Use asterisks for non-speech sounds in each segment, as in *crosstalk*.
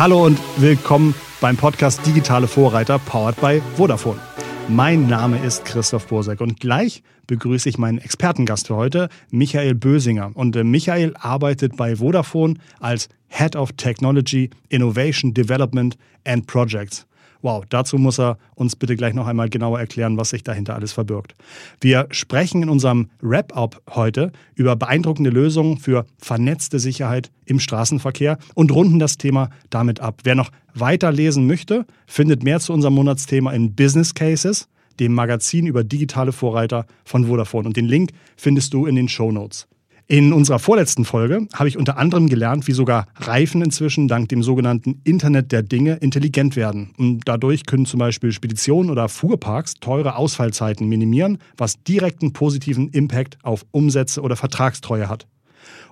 Hallo und willkommen beim Podcast Digitale Vorreiter, powered by Vodafone. Mein Name ist Christoph Bursek und gleich begrüße ich meinen Expertengast für heute, Michael Bösinger. Und äh, Michael arbeitet bei Vodafone als Head of Technology, Innovation Development and Projects. Wow, dazu muss er uns bitte gleich noch einmal genauer erklären, was sich dahinter alles verbirgt. Wir sprechen in unserem Wrap-up heute über beeindruckende Lösungen für vernetzte Sicherheit im Straßenverkehr und runden das Thema damit ab. Wer noch weiter lesen möchte, findet mehr zu unserem Monatsthema in Business Cases, dem Magazin über digitale Vorreiter von Vodafone. Und den Link findest du in den Show Notes. In unserer vorletzten Folge habe ich unter anderem gelernt, wie sogar Reifen inzwischen dank dem sogenannten Internet der Dinge intelligent werden. Und dadurch können zum Beispiel Speditionen oder Fuhrparks teure Ausfallzeiten minimieren, was direkten positiven Impact auf Umsätze oder Vertragstreue hat.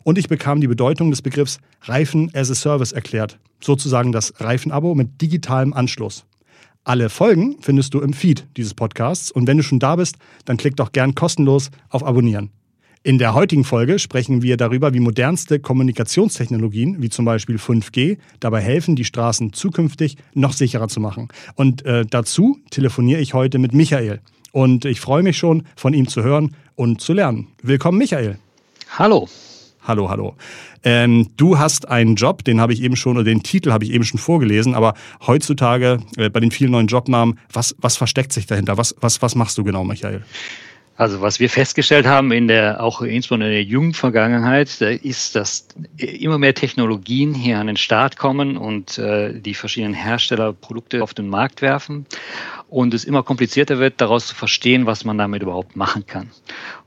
Und ich bekam die Bedeutung des Begriffs Reifen as a Service erklärt, sozusagen das Reifenabo mit digitalem Anschluss. Alle Folgen findest du im Feed dieses Podcasts und wenn du schon da bist, dann klick doch gern kostenlos auf Abonnieren. In der heutigen Folge sprechen wir darüber, wie modernste Kommunikationstechnologien, wie zum Beispiel 5G, dabei helfen, die Straßen zukünftig noch sicherer zu machen. Und äh, dazu telefoniere ich heute mit Michael. Und ich freue mich schon, von ihm zu hören und zu lernen. Willkommen, Michael. Hallo. Hallo, hallo. Ähm, du hast einen Job, den habe ich eben schon, oder den Titel habe ich eben schon vorgelesen, aber heutzutage äh, bei den vielen neuen Jobnamen, was, was versteckt sich dahinter? Was, was, was machst du genau, Michael? Also was wir festgestellt haben in der auch insbesondere in der jungen Vergangenheit, ist, dass immer mehr Technologien hier an den Start kommen und äh, die verschiedenen Hersteller Produkte auf den Markt werfen und es immer komplizierter wird, daraus zu verstehen, was man damit überhaupt machen kann.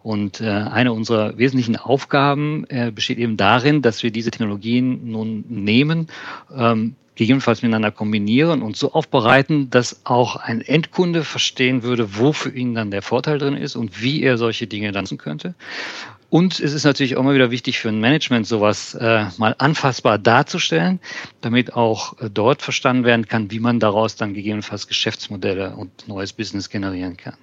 Und äh, eine unserer wesentlichen Aufgaben äh, besteht eben darin, dass wir diese Technologien nun nehmen, ähm, gegebenenfalls miteinander kombinieren und so aufbereiten, dass auch ein Endkunde verstehen würde, wo für ihn dann der Vorteil drin ist und wie er solche Dinge nutzen könnte. Und es ist natürlich auch immer wieder wichtig für ein Management, sowas äh, mal anfassbar darzustellen, damit auch äh, dort verstanden werden kann, wie man daraus dann gegebenenfalls Geschäftsmodelle und neues Business generieren kann.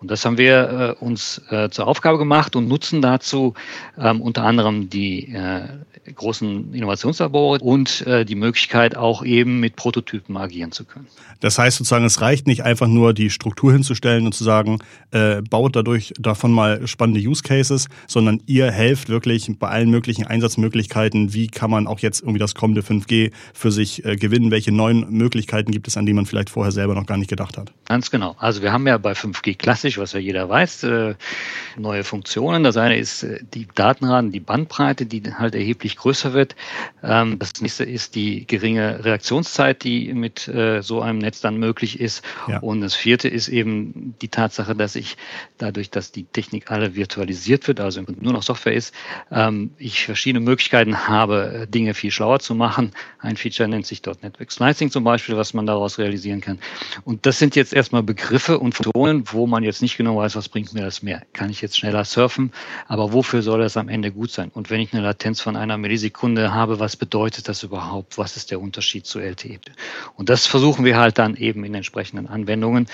Und das haben wir äh, uns äh, zur Aufgabe gemacht und nutzen dazu ähm, unter anderem die äh, großen Innovationslabore und äh, die Möglichkeit auch eben mit Prototypen agieren zu können. Das heißt sozusagen, es reicht nicht einfach nur die Struktur hinzustellen und zu sagen, äh, baut dadurch davon mal spannende Use Cases, sondern ihr helft wirklich bei allen möglichen Einsatzmöglichkeiten. Wie kann man auch jetzt irgendwie das kommende 5G für sich äh, gewinnen? Welche neuen Möglichkeiten gibt es, an die man vielleicht vorher selber noch gar nicht gedacht hat? Ganz genau. Also wir haben ja bei 5G klassisch, was ja jeder weiß, äh, neue Funktionen. Das eine ist äh, die Datenraten, die Bandbreite, die halt erheblich größer wird. Ähm, das nächste ist die geringe Reaktionszeit, die mit äh, so einem Netz dann möglich ist. Ja. Und das vierte ist eben die Tatsache, dass ich dadurch, dass die Technik alle virtualisiert wird, also nur noch Software ist, ähm, ich verschiedene Möglichkeiten habe, Dinge viel schlauer zu machen. Ein Feature nennt sich dort Network Slicing zum Beispiel, was man daraus realisieren kann. Und das sind jetzt erstmal Begriffe und Funktionen, wo man jetzt nicht genau weiß, was bringt mir das mehr. Kann ich jetzt schneller surfen, aber wofür soll das am Ende gut sein? Und wenn ich eine Latenz von einer Millisekunde habe, was bedeutet das überhaupt? Was ist der Unterschied zu LTE? Und das versuchen wir halt dann eben in entsprechenden Anwendungen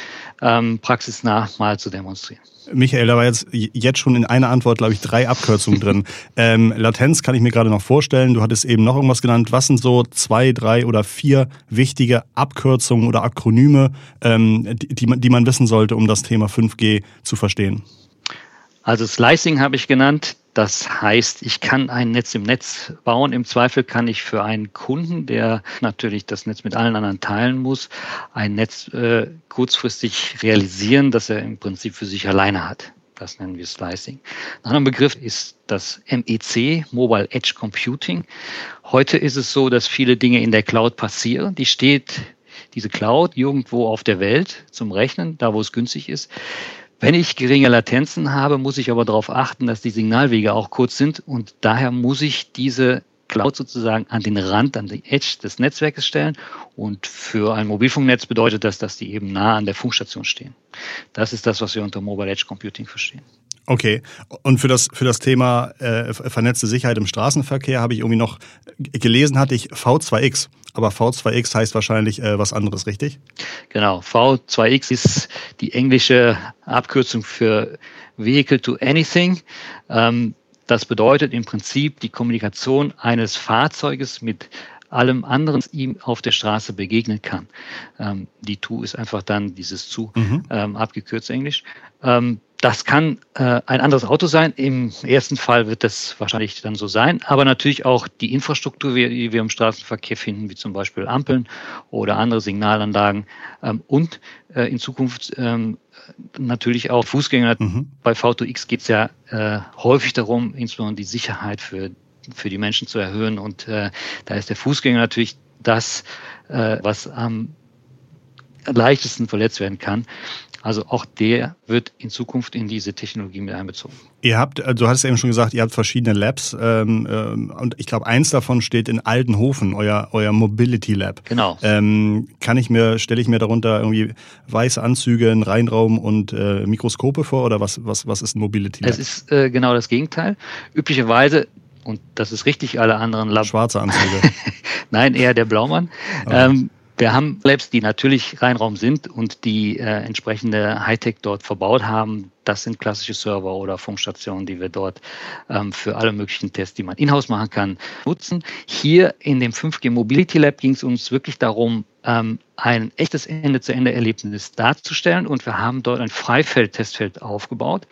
ähm, praxisnah mal zu demonstrieren. Michael, da war jetzt, jetzt schon in einer Antwort, glaube ich, drei Abkürzungen drin. *laughs* Ähm, Latenz kann ich mir gerade noch vorstellen. Du hattest eben noch irgendwas genannt. Was sind so zwei, drei oder vier wichtige Abkürzungen oder Akronyme, ähm, die, die, man, die man wissen sollte, um das Thema 5G zu verstehen? Also Slicing habe ich genannt. Das heißt, ich kann ein Netz im Netz bauen. Im Zweifel kann ich für einen Kunden, der natürlich das Netz mit allen anderen teilen muss, ein Netz äh, kurzfristig realisieren, das er im Prinzip für sich alleine hat. Das nennen wir Slicing. Ein anderer Begriff ist das MEC, Mobile Edge Computing. Heute ist es so, dass viele Dinge in der Cloud passieren. Die steht diese Cloud irgendwo auf der Welt zum Rechnen, da wo es günstig ist. Wenn ich geringe Latenzen habe, muss ich aber darauf achten, dass die Signalwege auch kurz sind und daher muss ich diese Cloud sozusagen an den Rand, an die Edge des Netzwerkes stellen. Und für ein Mobilfunknetz bedeutet das, dass die eben nah an der Funkstation stehen. Das ist das, was wir unter Mobile Edge Computing verstehen. Okay. Und für das, für das Thema äh, vernetzte Sicherheit im Straßenverkehr habe ich irgendwie noch gelesen, hatte ich V2X. Aber V2X heißt wahrscheinlich äh, was anderes, richtig? Genau. V2X ist die englische Abkürzung für Vehicle to Anything. Ähm, das bedeutet im Prinzip die Kommunikation eines Fahrzeuges mit allem anderen ihm auf der Straße begegnen kann. Ähm, die To ist einfach dann dieses zu, mhm. ähm, abgekürzt Englisch. Ähm, das kann äh, ein anderes Auto sein. Im ersten Fall wird das wahrscheinlich dann so sein, aber natürlich auch die Infrastruktur, die wir im Straßenverkehr finden, wie zum Beispiel Ampeln oder andere Signalanlagen ähm, und äh, in Zukunft ähm, natürlich auch Fußgänger. Mhm. Bei V2X geht es ja äh, häufig darum, insbesondere die Sicherheit für, für die Menschen zu erhöhen und äh, da ist der Fußgänger natürlich das, äh, was am leichtesten verletzt werden kann. Also auch der wird in Zukunft in diese Technologie mit einbezogen. Ihr habt, also du hast eben schon gesagt, ihr habt verschiedene Labs ähm, ähm, und ich glaube, eins davon steht in Altenhofen, euer, euer Mobility Lab. Genau. Ähm, kann ich mir, stelle ich mir darunter irgendwie weiße Anzüge, einen Reinraum und äh, Mikroskope vor oder was, was, was ist ein Mobility Lab? Es ist äh, genau das Gegenteil. Üblicherweise und das ist richtig, alle anderen Labs. Schwarze Anzüge. *laughs* Nein, eher der Blaumann. Okay. Ähm, wir haben Labs, die natürlich Reinraum sind und die äh, entsprechende Hightech dort verbaut haben. Das sind klassische Server oder Funkstationen, die wir dort ähm, für alle möglichen Tests, die man in-house machen kann, nutzen. Hier in dem 5G Mobility Lab ging es uns wirklich darum, ähm, ein echtes Ende-zu-Ende-Erlebnis darzustellen und wir haben dort ein Freifeld-Testfeld aufgebaut.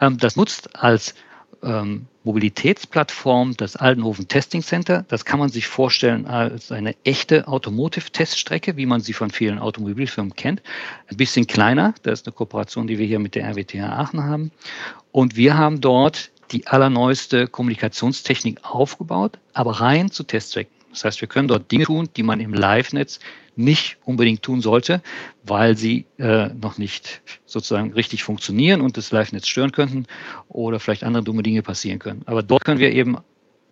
Ähm, das nutzt als ähm, Mobilitätsplattform, das Altenhofen Testing Center. Das kann man sich vorstellen als eine echte Automotive-Teststrecke, wie man sie von vielen Automobilfirmen kennt. Ein bisschen kleiner. Das ist eine Kooperation, die wir hier mit der RWTH Aachen haben. Und wir haben dort die allerneueste Kommunikationstechnik aufgebaut, aber rein zu Testzwecken. Das heißt, wir können dort Dinge tun, die man im Live-Netz nicht unbedingt tun sollte, weil sie äh, noch nicht sozusagen richtig funktionieren und das Live-Netz stören könnten oder vielleicht andere dumme Dinge passieren können. Aber dort können wir eben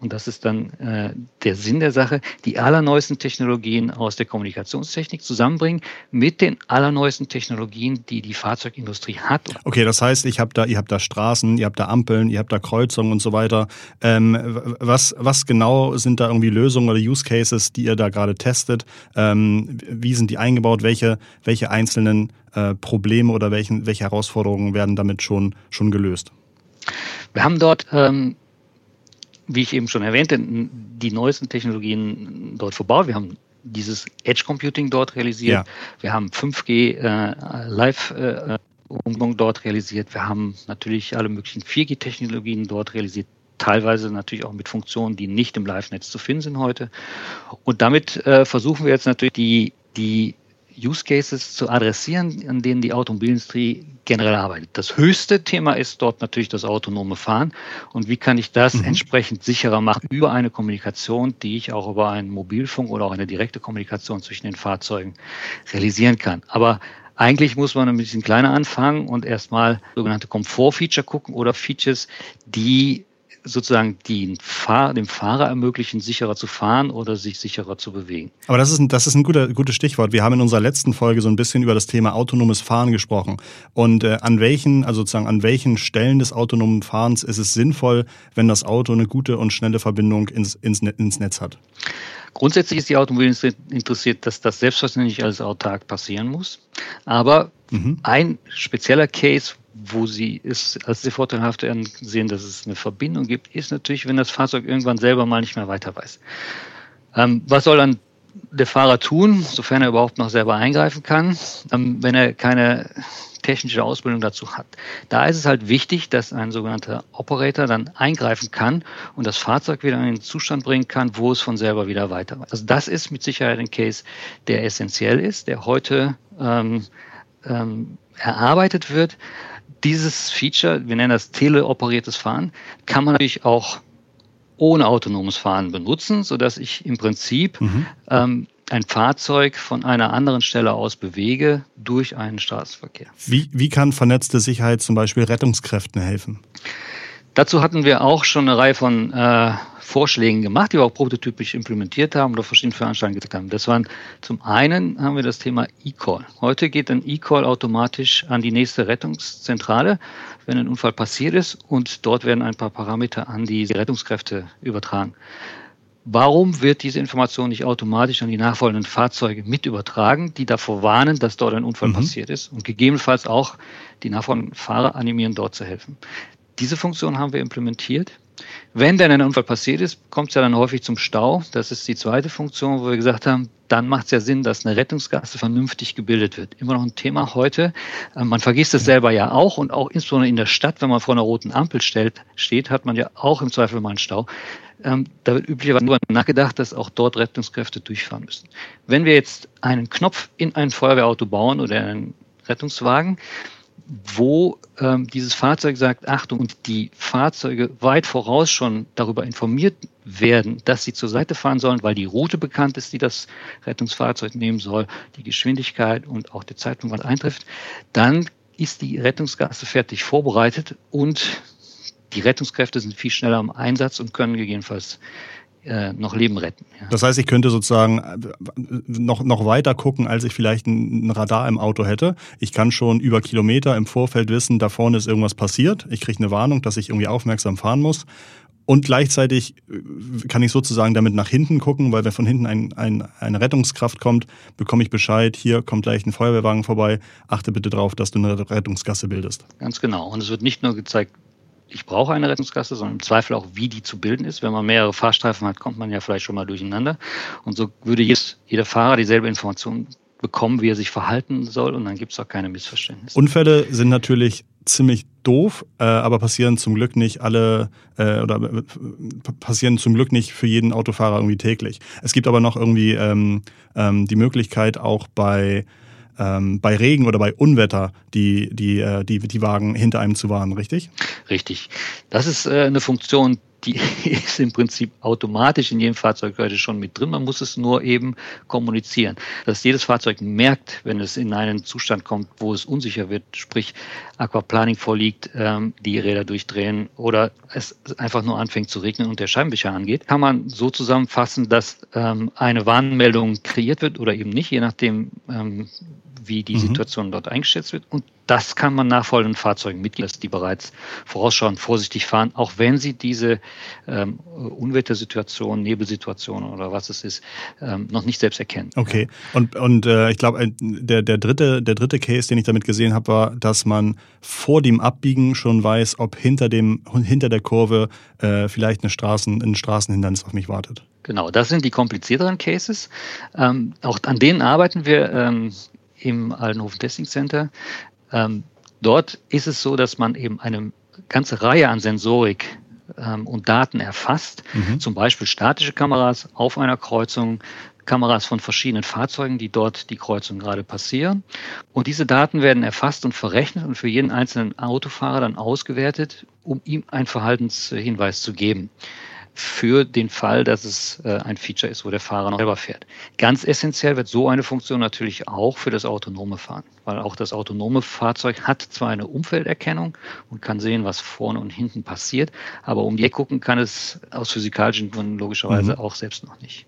und das ist dann äh, der Sinn der Sache, die allerneuesten Technologien aus der Kommunikationstechnik zusammenbringen mit den allerneuesten Technologien, die die Fahrzeugindustrie hat. Okay, das heißt, ich habe da, ihr habt da Straßen, ihr habt da Ampeln, ihr habt da Kreuzungen und so weiter. Ähm, was, was genau sind da irgendwie Lösungen oder Use Cases, die ihr da gerade testet? Ähm, wie sind die eingebaut? Welche, welche einzelnen äh, Probleme oder welchen, welche Herausforderungen werden damit schon, schon gelöst? Wir haben dort ähm, wie ich eben schon erwähnte, die neuesten Technologien dort verbaut. Wir haben dieses Edge Computing dort realisiert. Ja. Wir haben 5G äh, Live äh, Umgebung dort realisiert. Wir haben natürlich alle möglichen 4G-Technologien dort realisiert. Teilweise natürlich auch mit Funktionen, die nicht im Live-Netz zu finden sind heute. Und damit äh, versuchen wir jetzt natürlich die, die Use Cases zu adressieren, an denen die Automobilindustrie generell arbeitet. Das höchste Thema ist dort natürlich das autonome Fahren. Und wie kann ich das mhm. entsprechend sicherer machen über eine Kommunikation, die ich auch über einen Mobilfunk oder auch eine direkte Kommunikation zwischen den Fahrzeugen realisieren kann. Aber eigentlich muss man ein bisschen kleiner anfangen und erstmal sogenannte Komfort-Feature gucken oder Features, die sozusagen den Fahr dem Fahrer ermöglichen, sicherer zu fahren oder sich sicherer zu bewegen. Aber das ist ein, das ist ein guter, gutes Stichwort. Wir haben in unserer letzten Folge so ein bisschen über das Thema autonomes Fahren gesprochen. Und äh, an welchen, also sozusagen an welchen Stellen des autonomen Fahrens ist es sinnvoll, wenn das Auto eine gute und schnelle Verbindung ins, ins, ins Netz hat? Grundsätzlich ist die Automobilindustrie interessiert, dass das selbstverständlich als autark passieren muss. Aber mhm. ein spezieller Case, wo sie es als sehr vorteilhaft sehen, dass es eine Verbindung gibt, ist natürlich, wenn das Fahrzeug irgendwann selber mal nicht mehr weiter weiß. Ähm, was soll dann der Fahrer tun, sofern er überhaupt noch selber eingreifen kann, ähm, wenn er keine technische Ausbildung dazu hat. Da ist es halt wichtig, dass ein sogenannter Operator dann eingreifen kann und das Fahrzeug wieder in den Zustand bringen kann, wo es von selber wieder weiter weiß. Also das ist mit Sicherheit ein Case, der essentiell ist, der heute ähm, ähm, erarbeitet wird dieses Feature, wir nennen das teleoperiertes Fahren, kann man natürlich auch ohne autonomes Fahren benutzen, sodass ich im Prinzip mhm. ähm, ein Fahrzeug von einer anderen Stelle aus bewege durch einen Straßenverkehr. Wie, wie kann vernetzte Sicherheit zum Beispiel Rettungskräften helfen? Dazu hatten wir auch schon eine Reihe von äh, Vorschlägen gemacht, die wir auch prototypisch implementiert haben oder verschiedene Veranstaltungen getan haben. Das waren zum einen haben wir das Thema E-Call. Heute geht ein E-Call automatisch an die nächste Rettungszentrale, wenn ein Unfall passiert ist und dort werden ein paar Parameter an die Rettungskräfte übertragen. Warum wird diese Information nicht automatisch an die nachfolgenden Fahrzeuge mit übertragen, die davor warnen, dass dort ein Unfall mhm. passiert ist und gegebenenfalls auch die nachfolgenden Fahrer animieren, dort zu helfen? Diese Funktion haben wir implementiert Wenn dann ein Unfall passiert ist, kommt es ja dann häufig zum Stau. Das ist die zweite Funktion, wo wir gesagt haben, dann macht es ja Sinn, dass eine Rettungsgasse vernünftig gebildet wird. Immer noch ein Thema heute. Äh, man vergisst es selber ja auch und auch insbesondere in der Stadt, wenn man vor einer roten Ampel stellt, steht, hat man ja auch im Zweifel mal einen Stau. Ähm, da wird üblicherweise nur nachgedacht, dass auch dort Rettungskräfte durchfahren müssen. Wenn wir jetzt einen Knopf in ein Feuerwehrauto bauen oder einen Rettungswagen, wo ähm, dieses Fahrzeug sagt, Achtung, und die Fahrzeuge weit voraus schon darüber informiert werden, dass sie zur Seite fahren sollen, weil die Route bekannt ist, die das Rettungsfahrzeug nehmen soll, die Geschwindigkeit und auch der Zeitpunkt, wann eintrifft, dann ist die Rettungsgasse fertig vorbereitet und die Rettungskräfte sind viel schneller am Einsatz und können gegebenenfalls äh, noch Leben retten. Ja. Das heißt, ich könnte sozusagen äh, noch, noch weiter gucken, als ich vielleicht ein Radar im Auto hätte. Ich kann schon über Kilometer im Vorfeld wissen, da vorne ist irgendwas passiert. Ich kriege eine Warnung, dass ich irgendwie aufmerksam fahren muss. Und gleichzeitig äh, kann ich sozusagen damit nach hinten gucken, weil wenn von hinten ein, ein, eine Rettungskraft kommt, bekomme ich Bescheid, hier kommt gleich ein Feuerwehrwagen vorbei, achte bitte darauf, dass du eine Rettungsgasse bildest. Ganz genau. Und es wird nicht nur gezeigt, ich brauche eine Rettungskasse, sondern im Zweifel auch, wie die zu bilden ist. Wenn man mehrere Fahrstreifen hat, kommt man ja vielleicht schon mal durcheinander. Und so würde jetzt jeder Fahrer dieselbe Information bekommen, wie er sich verhalten soll und dann gibt es auch keine Missverständnisse. Unfälle sind natürlich ziemlich doof, äh, aber passieren zum Glück nicht alle äh, oder äh, passieren zum Glück nicht für jeden Autofahrer irgendwie täglich. Es gibt aber noch irgendwie ähm, ähm, die Möglichkeit auch bei ähm, bei Regen oder bei Unwetter die, die, äh, die, die Wagen hinter einem zu warnen, richtig? Richtig. Das ist äh, eine Funktion, die *laughs* ist im Prinzip automatisch in jedem Fahrzeug heute schon mit drin. Man muss es nur eben kommunizieren. Dass jedes Fahrzeug merkt, wenn es in einen Zustand kommt, wo es unsicher wird, sprich Aquaplaning vorliegt, ähm, die Räder durchdrehen oder es einfach nur anfängt zu regnen und der Scheibenwischer angeht, kann man so zusammenfassen, dass ähm, eine Warnmeldung kreiert wird oder eben nicht, je nachdem, ähm, wie die mhm. Situation dort eingeschätzt wird. Und das kann man nachfolgenden Fahrzeugen dass die bereits vorausschauend vorsichtig fahren, auch wenn sie diese ähm, Unwettersituation, Nebelsituation oder was es ist, ähm, noch nicht selbst erkennen. Okay. Und, und äh, ich glaube, der, der, dritte, der dritte Case, den ich damit gesehen habe, war, dass man vor dem Abbiegen schon weiß, ob hinter, dem, hinter der Kurve äh, vielleicht eine Straßen, ein Straßenhindernis auf mich wartet. Genau, das sind die komplizierteren Cases. Ähm, auch an denen arbeiten wir ähm, im Altenhofen Testing Center. Ähm, dort ist es so, dass man eben eine ganze Reihe an Sensorik ähm, und Daten erfasst, mhm. zum Beispiel statische Kameras auf einer Kreuzung, Kameras von verschiedenen Fahrzeugen, die dort die Kreuzung gerade passieren. Und diese Daten werden erfasst und verrechnet und für jeden einzelnen Autofahrer dann ausgewertet, um ihm einen Verhaltenshinweis zu geben für den Fall, dass es äh, ein Feature ist, wo der Fahrer noch selber fährt. Ganz essentiell wird so eine Funktion natürlich auch für das autonome Fahren, weil auch das autonome Fahrzeug hat zwar eine Umfelderkennung und kann sehen, was vorne und hinten passiert, aber um die Ecke gucken kann es aus physikalischen Gründen logischerweise mhm. auch selbst noch nicht.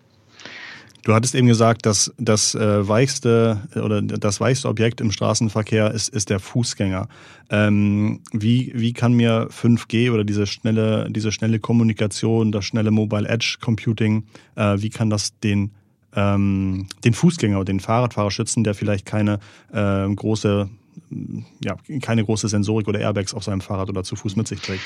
Du hattest eben gesagt, dass das äh, weichste oder das weichste Objekt im Straßenverkehr ist, ist der Fußgänger. Ähm, wie, wie kann mir 5G oder diese schnelle, diese schnelle Kommunikation, das schnelle Mobile Edge Computing, äh, wie kann das den, ähm, den Fußgänger oder den Fahrradfahrer schützen, der vielleicht keine äh, große ja, keine große Sensorik oder Airbags auf seinem Fahrrad oder zu Fuß mit sich trägt.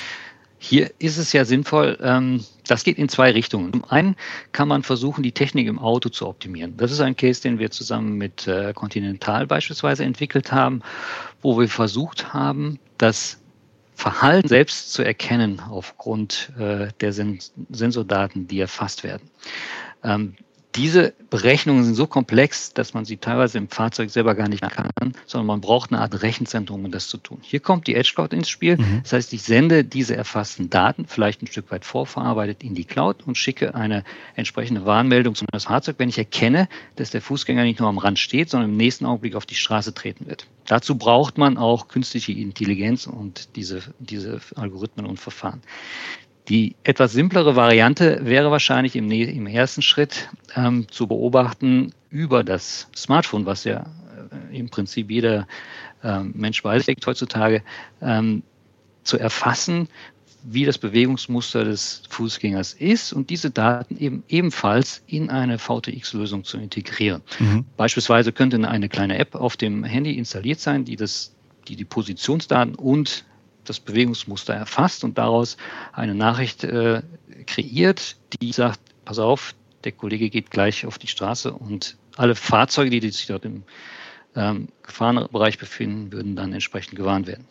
Hier ist es ja sinnvoll, ähm, das geht in zwei Richtungen. Zum einen kann man versuchen, die Technik im Auto zu optimieren. Das ist ein Case, den wir zusammen mit äh, Continental beispielsweise entwickelt haben, wo wir versucht haben, das Verhalten selbst zu erkennen aufgrund äh, der Sensordaten, die erfasst werden. Diese Berechnungen sind so komplex, dass man sie teilweise im Fahrzeug selber gar nicht kann, sondern man braucht eine Art Rechenzentrum, um das zu tun. Hier kommt die Edge Cloud ins Spiel. Mhm. Das heißt, ich sende diese erfassten Daten vielleicht ein Stück weit vorverarbeitet in die Cloud und schicke eine entsprechende Warnmeldung zu das Fahrzeug, wenn ich erkenne, dass der Fußgänger nicht nur am Rand steht, sondern im nächsten Augenblick auf die Straße treten wird. Dazu braucht man auch künstliche Intelligenz und diese, diese Algorithmen und Verfahren. Die etwas simplere Variante wäre wahrscheinlich im, im ersten Schritt ähm, zu beobachten über das Smartphone, was ja äh, im Prinzip jeder äh, Mensch beiträgt heutzutage, ähm, zu erfassen, wie das Bewegungsmuster des Fußgängers ist und diese Daten eben ebenfalls in eine VTX-Lösung zu integrieren. Mhm. Beispielsweise könnte eine kleine App auf dem Handy installiert sein, die das, die, die Positionsdaten und das Bewegungsmuster erfasst und daraus eine Nachricht äh, kreiert, die sagt, pass auf, der Kollege geht gleich auf die Straße und alle Fahrzeuge, die sich dort im ähm, Gefahrenbereich befinden, würden dann entsprechend gewarnt werden.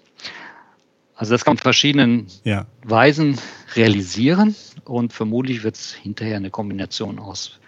Also das kann man verschiedenen ja. Weisen realisieren und vermutlich wird es hinterher eine Kombination aus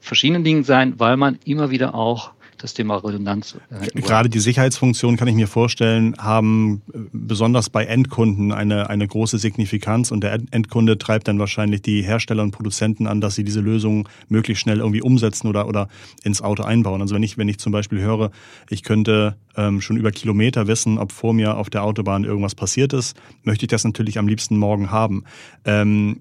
verschiedenen Dingen sein, weil man immer wieder auch das Thema Redundanz. Gerade die Sicherheitsfunktionen, kann ich mir vorstellen, haben äh, besonders bei Endkunden eine, eine große Signifikanz und der Endkunde treibt dann wahrscheinlich die Hersteller und Produzenten an, dass sie diese Lösung möglichst schnell irgendwie umsetzen oder, oder ins Auto einbauen. Also wenn ich, wenn ich zum Beispiel höre, ich könnte ähm, schon über Kilometer wissen, ob vor mir auf der Autobahn irgendwas passiert ist, möchte ich das natürlich am liebsten morgen haben. Ähm,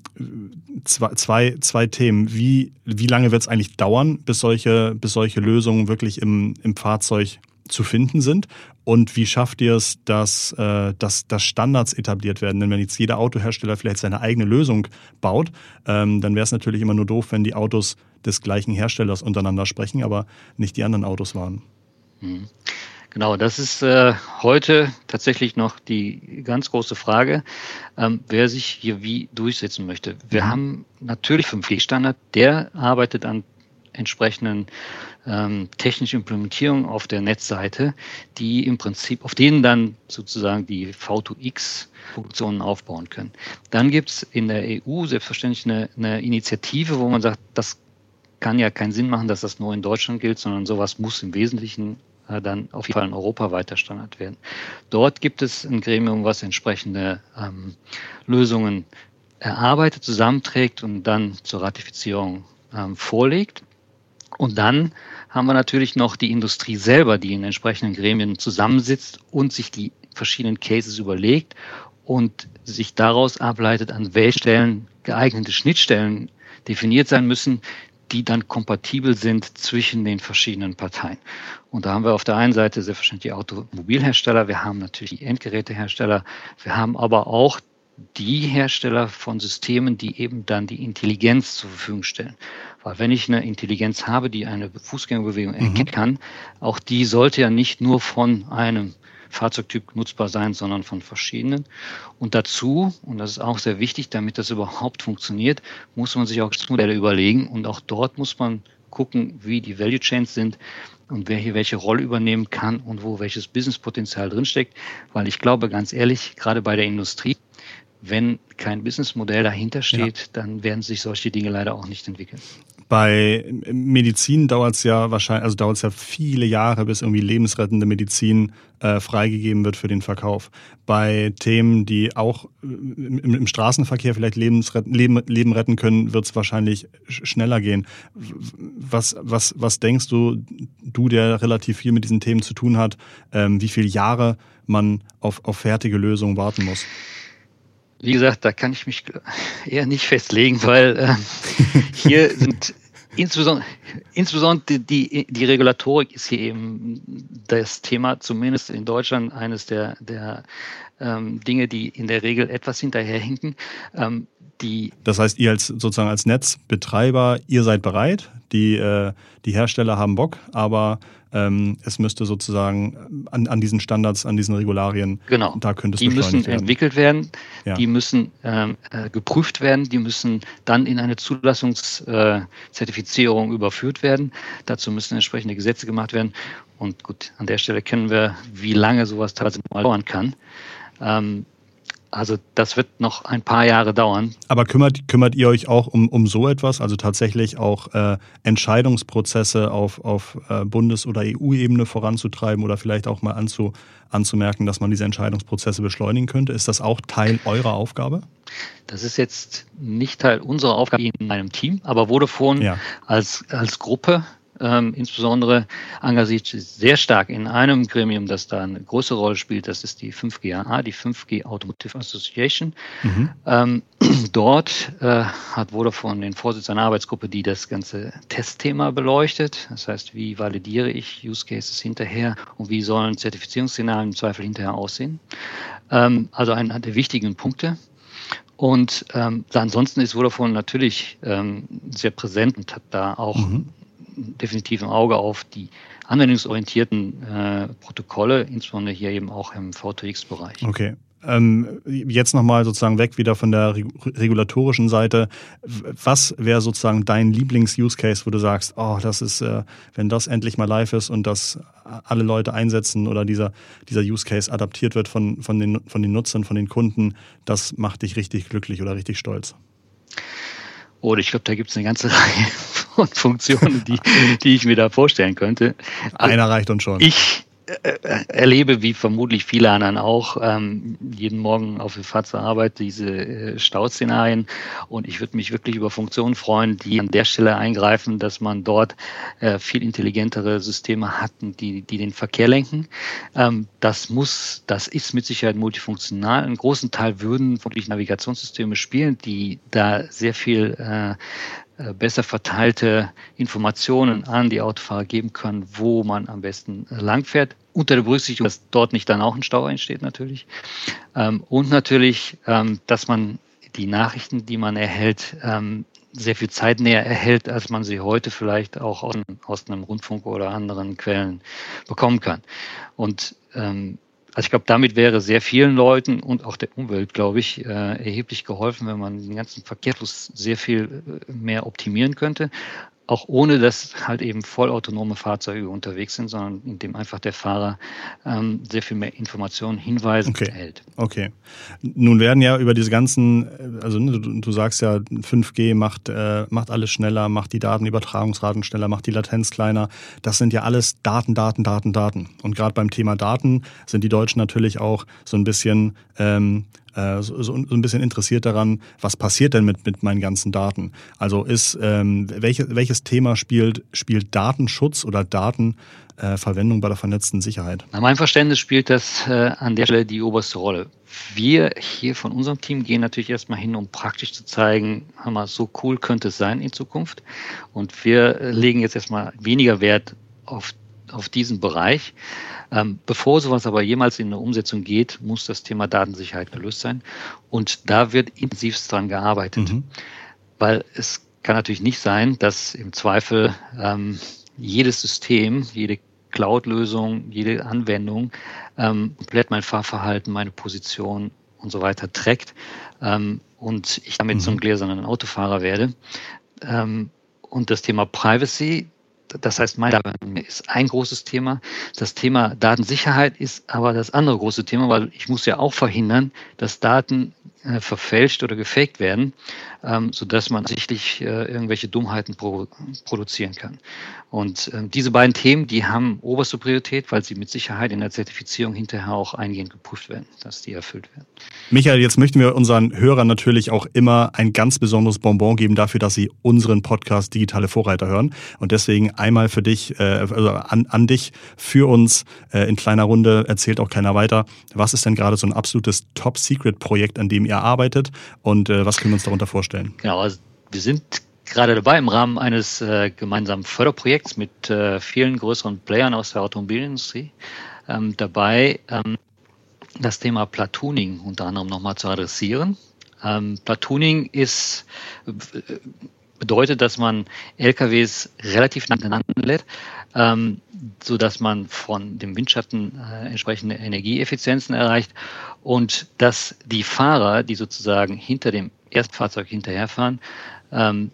zwei, zwei, zwei Themen. Wie, wie lange wird es eigentlich dauern, bis solche, bis solche Lösungen wirklich im, im Fahrzeug zu finden sind? Und wie schafft ihr es, dass, äh, dass, dass Standards etabliert werden? Denn wenn jetzt jeder Autohersteller vielleicht seine eigene Lösung baut, ähm, dann wäre es natürlich immer nur doof, wenn die Autos des gleichen Herstellers untereinander sprechen, aber nicht die anderen Autos waren. Mhm. Genau, das ist äh, heute tatsächlich noch die ganz große Frage, ähm, wer sich hier wie durchsetzen möchte. Wir mhm. haben natürlich 5G-Standard, der arbeitet an entsprechenden ähm, technischen Implementierungen auf der Netzseite, die im Prinzip, auf denen dann sozusagen die V2X-Funktionen aufbauen können. Dann gibt es in der EU selbstverständlich eine, eine Initiative, wo man sagt, das kann ja keinen Sinn machen, dass das nur in Deutschland gilt, sondern sowas muss im Wesentlichen äh, dann auf jeden Fall in Europa weiter Standard werden. Dort gibt es ein Gremium, was entsprechende ähm, Lösungen erarbeitet, zusammenträgt und dann zur Ratifizierung ähm, vorlegt. Und dann haben wir natürlich noch die Industrie selber, die in entsprechenden Gremien zusammensitzt und sich die verschiedenen Cases überlegt und sich daraus ableitet, an welchen Stellen geeignete Schnittstellen definiert sein müssen, die dann kompatibel sind zwischen den verschiedenen Parteien. Und da haben wir auf der einen Seite selbstverständlich die Automobilhersteller, wir haben natürlich die Endgerätehersteller, wir haben aber auch die Hersteller von Systemen, die eben dann die Intelligenz zur Verfügung stellen. Weil wenn ich eine Intelligenz habe, die eine Fußgängerbewegung mhm. erkennen kann, auch die sollte ja nicht nur von einem Fahrzeugtyp nutzbar sein, sondern von verschiedenen. Und dazu, und das ist auch sehr wichtig, damit das überhaupt funktioniert, muss man sich auch Modelle überlegen. Und auch dort muss man gucken, wie die Value Chains sind und wer hier welche Rolle übernehmen kann und wo welches Businesspotenzial drinsteckt. Weil ich glaube, ganz ehrlich, gerade bei der Industrie, wenn kein Businessmodell dahinter steht, ja. dann werden sich solche Dinge leider auch nicht entwickeln. Bei Medizin dauert es ja wahrscheinlich, also dauert es ja viele Jahre, bis irgendwie lebensrettende Medizin äh, freigegeben wird für den Verkauf. Bei Themen, die auch äh, im, im Straßenverkehr vielleicht Lebensret Leben, Leben retten können, wird es wahrscheinlich schneller gehen. Was, was, was denkst du, du, der relativ viel mit diesen Themen zu tun hat, ähm, wie viele Jahre man auf, auf fertige Lösungen warten muss? Wie gesagt, da kann ich mich eher nicht festlegen, weil äh, hier *laughs* sind insbesondere, insbesondere die, die Regulatorik ist hier eben das Thema, zumindest in Deutschland, eines der, der ähm, Dinge, die in der Regel etwas hinterherhinken. Ähm, die das heißt, ihr als sozusagen als Netzbetreiber, ihr seid bereit, die, äh, die Hersteller haben Bock, aber ähm, es müsste sozusagen an, an diesen Standards, an diesen Regularien, genau. da könnte es Die müssen werden. entwickelt werden, ja. die müssen ähm, äh, geprüft werden, die müssen dann in eine Zulassungszertifizierung äh, überführt werden. Dazu müssen entsprechende Gesetze gemacht werden. Und gut, an der Stelle kennen wir, wie lange sowas tatsächlich mal dauern kann. Ähm, also das wird noch ein paar Jahre dauern. Aber kümmert, kümmert ihr euch auch um, um so etwas, also tatsächlich auch äh, Entscheidungsprozesse auf, auf äh, Bundes- oder EU-Ebene voranzutreiben oder vielleicht auch mal anzu, anzumerken, dass man diese Entscheidungsprozesse beschleunigen könnte? Ist das auch Teil eurer Aufgabe? Das ist jetzt nicht Teil unserer Aufgabe in einem Team, aber Vodafone ja. als, als Gruppe ähm, insbesondere engagiert sich sehr stark in einem Gremium, das da eine große Rolle spielt. Das ist die 5GAA, die 5G Automotive Association. Mhm. Ähm, *clears throat* dort äh, hat Vodafone den Vorsitz einer Arbeitsgruppe, die das ganze Testthema beleuchtet. Das heißt, wie validiere ich Use Cases hinterher und wie sollen Zertifizierungsszenarien im Zweifel hinterher aussehen? Ähm, also einer der wichtigen Punkte. Und ähm, ansonsten ist Vodafone natürlich ähm, sehr präsent und hat da auch mhm definitiv ein Auge auf die anwendungsorientierten äh, Protokolle, insbesondere hier eben auch im V2X-Bereich. Okay. Ähm, jetzt nochmal sozusagen weg wieder von der regulatorischen Seite. Was wäre sozusagen dein Lieblings-Use-Case, wo du sagst, oh, das ist, äh, wenn das endlich mal live ist und das alle Leute einsetzen oder dieser, dieser Use-Case adaptiert wird von, von, den, von den Nutzern, von den Kunden, das macht dich richtig glücklich oder richtig stolz? Oh, ich glaube, da gibt es eine ganze *laughs* Reihe von Funktionen, die, die ich mir da vorstellen könnte. Einer reicht uns schon. Ich, erlebe, wie vermutlich viele anderen auch, ähm, jeden Morgen auf der Fahrt zur Arbeit diese äh, Stauszenarien. Und ich würde mich wirklich über Funktionen freuen, die an der Stelle eingreifen, dass man dort äh, viel intelligentere Systeme hat, die, die den Verkehr lenken. Ähm, das muss, das ist mit Sicherheit multifunktional. Einen großen Teil würden wirklich Navigationssysteme spielen, die da sehr viel äh, äh, besser verteilte Informationen an die Autofahrer geben können, wo man am besten äh, langfährt. Unter der Berücksichtigung, dass dort nicht dann auch ein Stau entsteht natürlich. Ähm, und natürlich, ähm, dass man die Nachrichten, die man erhält, ähm, sehr viel Zeit näher erhält, als man sie heute vielleicht auch aus, einem Rundfunk oder anderen Quellen bekommen kann. Und also ich glaube, damit wäre sehr vielen Leuten und auch der Umwelt, glaube ich, äh, erheblich geholfen, wenn man den ganzen Verkehrsfluss sehr viel äh, mehr optimieren könnte auch ohne dass halt eben vollautonome Fahrzeuge unterwegs sind, sondern indem einfach der Fahrer ähm, sehr viel mehr Informationen, Hinweise okay. erhält. Okay. Nun werden ja über diese ganzen, also ne, du, du, sagst ja, 5G macht, äh, macht alles schneller, macht die Datenübertragungsraten schneller, macht die Latenz kleiner. Das sind ja alles Daten, Daten, Daten, Daten. Und gerade beim Thema Daten sind die Deutschen natürlich auch so ein bisschen ähm, äh, so, so, ein bisschen interessiert daran, was passiert denn mit, mit meinen ganzen Daten? Also ist, ähm, welche, welches Thema spielt, spielt Datenschutz oder Datenverwendung äh, bei der vernetzten Sicherheit? Nach meinem Verständnis spielt das äh, an der Stelle die oberste Rolle. Wir hier von unserem Team gehen natürlich erstmal hin, um praktisch zu zeigen, hör mal, so cool könnte es sein in Zukunft. Und wir legen jetzt erstmal weniger Wert auf, auf diesen Bereich. Ähm, bevor sowas aber jemals in eine Umsetzung geht, muss das Thema Datensicherheit gelöst sein. Und da wird intensivst dran gearbeitet. Mhm. Weil es kann natürlich nicht sein, dass im Zweifel ähm, jedes System, jede Cloud-Lösung, jede Anwendung ähm, komplett mein Fahrverhalten, meine Position und so weiter trägt ähm, und ich damit mhm. zum gläsernen Autofahrer werde. Ähm, und das Thema Privacy, das heißt, mein ist ein großes Thema. Das Thema Datensicherheit ist aber das andere große Thema, weil ich muss ja auch verhindern, dass Daten äh, verfälscht oder gefaked werden, ähm, sodass man sichtlich äh, irgendwelche Dummheiten pro, produzieren kann. Und ähm, diese beiden Themen, die haben oberste Priorität, weil sie mit Sicherheit in der Zertifizierung hinterher auch eingehend geprüft werden, dass die erfüllt werden. Michael, jetzt möchten wir unseren Hörern natürlich auch immer ein ganz besonderes Bonbon geben dafür, dass sie unseren Podcast Digitale Vorreiter hören. Und deswegen einmal für dich, äh, also an, an dich, für uns äh, in kleiner Runde, erzählt auch keiner weiter. Was ist denn gerade so ein absolutes Top-Secret-Projekt, an dem ihr arbeitet und äh, was können wir uns darunter vorstellen? Genau, also wir sind gerade dabei im Rahmen eines äh, gemeinsamen Förderprojekts mit äh, vielen größeren Playern aus der Automobilindustrie ähm, dabei, ähm, das Thema Platooning unter anderem nochmal zu adressieren. Ähm, Platooning ist, äh, bedeutet, dass man LKWs relativ nacheinander lädt, ähm, so dass man von dem Windschatten äh, entsprechende Energieeffizienzen erreicht und dass die Fahrer, die sozusagen hinter dem Erstfahrzeug hinterherfahren, ähm,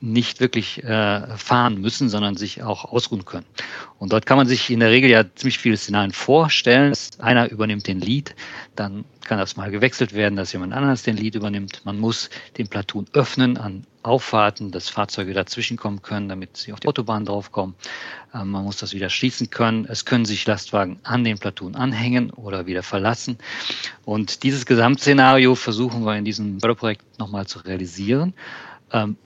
nicht wirklich äh, fahren müssen, sondern sich auch ausruhen können. Und dort kann man sich in der Regel ja ziemlich viele Szenarien vorstellen. Einer übernimmt den Lead, dann kann das mal gewechselt werden, dass jemand anderes den Lead übernimmt. Man muss den Platoon öffnen an Auffahrten, dass Fahrzeuge dazwischen kommen können, damit sie auf die Autobahn draufkommen. Ähm, man muss das wieder schließen können. Es können sich Lastwagen an den Platoon anhängen oder wieder verlassen. Und dieses Gesamtszenario versuchen wir in diesem Förderprojekt nochmal zu realisieren. Ähm,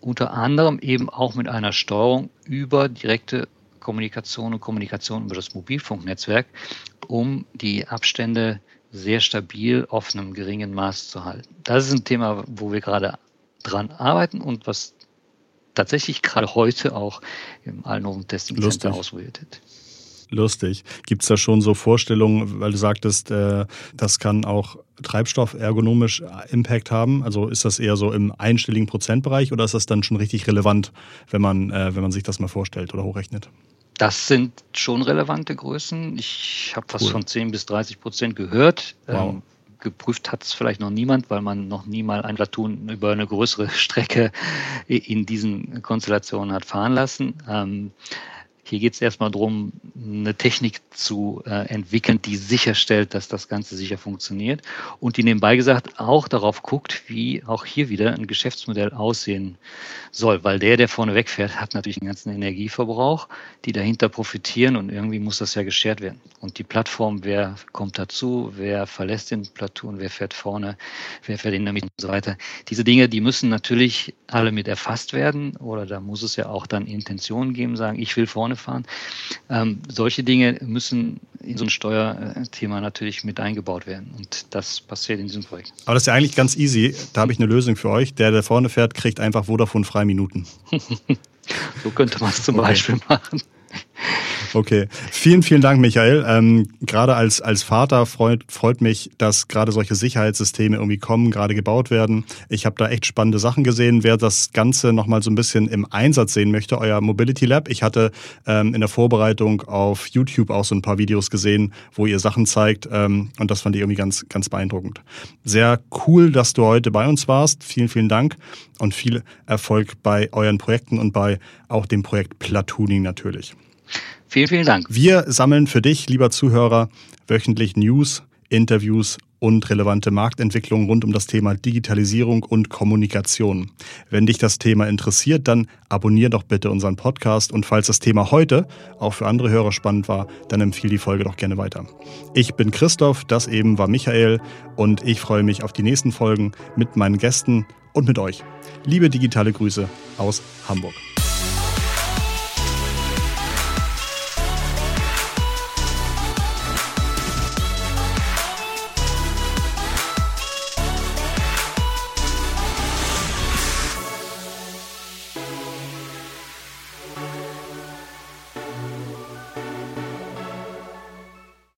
unter anderem eben auch mit einer Steuerung über direkte Kommunikation und Kommunikation über das Mobilfunknetzwerk, um die Abstände sehr stabil auf einem geringen Maß zu halten. Das ist ein Thema, wo wir gerade dran arbeiten und was tatsächlich gerade heute auch im Allenhofen Testing Center ausprobiert wird lustig. Gibt es da schon so Vorstellungen, weil du sagtest, äh, das kann auch Treibstoff ergonomisch Impact haben? Also ist das eher so im einstelligen Prozentbereich oder ist das dann schon richtig relevant, wenn man, äh, wenn man sich das mal vorstellt oder hochrechnet? das sind schon relevante Größen. Ich habe was cool. von 10 bis 30 Prozent gehört. Wow. Ähm, geprüft hat es vielleicht noch niemand, weil man noch nie mal ein Platoon über eine größere *laughs* Strecke in diesen Konstellationen hat fahren lassen. Ähm, hier geht es erstmal darum, eine Technik zu äh, entwickeln, die sicherstellt, dass das Ganze sicher funktioniert und die nebenbei gesagt auch darauf guckt, wie auch hier wieder ein Geschäftsmodell aussehen soll, weil der, der vorne wegfährt, hat natürlich einen ganzen Energieverbrauch, die dahinter profitieren und irgendwie muss das ja geschert werden. Und die Plattform, wer kommt dazu, wer verlässt den Platoon, wer fährt vorne, wer fährt in der Mitte und so weiter. Diese Dinge, die müssen natürlich alle mit erfasst werden oder da muss es ja auch dann Intentionen geben, sagen, ich will vorne fahren. Ähm, solche Dinge müssen in so ein Steuerthema natürlich mit eingebaut werden. Und das passiert in diesem Projekt. Aber das ist ja eigentlich ganz easy. Da habe ich eine Lösung für euch. Der, der vorne fährt, kriegt einfach Vodafone frei Minuten. *laughs* so könnte man es zum okay. Beispiel machen. Okay, vielen, vielen Dank, Michael. Ähm, gerade als, als Vater freut, freut mich, dass gerade solche Sicherheitssysteme irgendwie kommen, gerade gebaut werden. Ich habe da echt spannende Sachen gesehen. Wer das Ganze nochmal so ein bisschen im Einsatz sehen möchte, euer Mobility Lab. Ich hatte ähm, in der Vorbereitung auf YouTube auch so ein paar Videos gesehen, wo ihr Sachen zeigt ähm, und das fand ich irgendwie ganz, ganz beeindruckend. Sehr cool, dass du heute bei uns warst. Vielen, vielen Dank und viel Erfolg bei euren Projekten und bei auch dem Projekt Platooning natürlich. Vielen, vielen Dank. Wir sammeln für dich, lieber Zuhörer, wöchentlich News, Interviews und relevante Marktentwicklungen rund um das Thema Digitalisierung und Kommunikation. Wenn dich das Thema interessiert, dann abonnier doch bitte unseren Podcast und falls das Thema heute auch für andere Hörer spannend war, dann empfehle die Folge doch gerne weiter. Ich bin Christoph, das eben war Michael und ich freue mich auf die nächsten Folgen mit meinen Gästen und mit euch. Liebe digitale Grüße aus Hamburg.